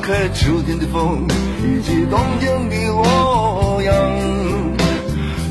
开秋天的风，以及冬天的洛阳。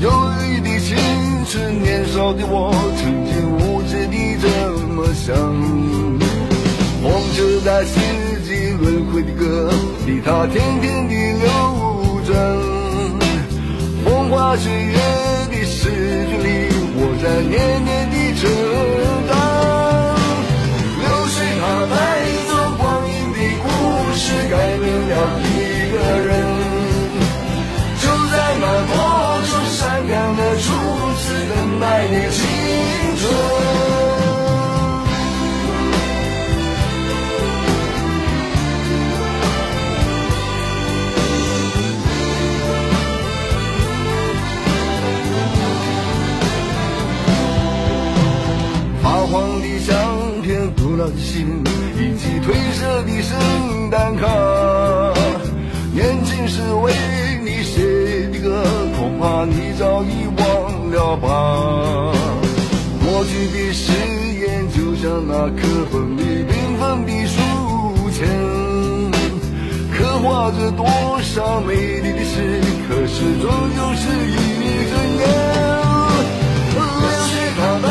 忧郁的青春，年少的我，曾经无知地这么想。风车在四季轮回的歌里，它天天地流转。风花雪月的诗句里，我在年年的成长。的信，以及褪色的圣诞卡。年轻时为你写的歌，恐怕你早已忘了吧。过去的誓言，就像那课本里缤纷的书签，刻画着多少美丽的诗，可是终究是一阵烟。流水它带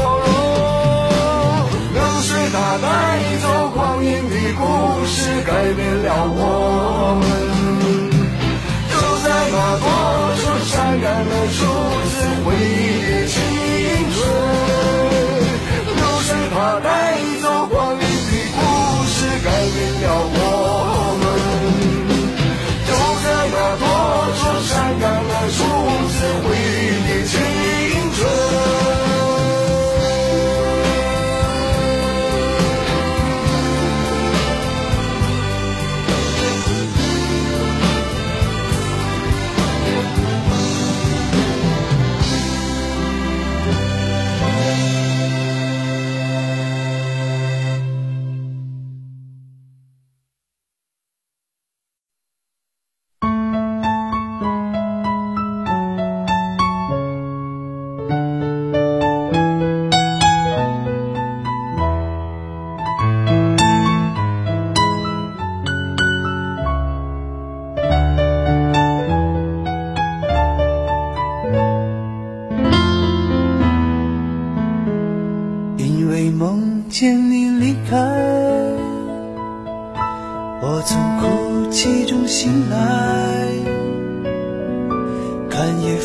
改变了我们。就在那多愁善感的初次回忆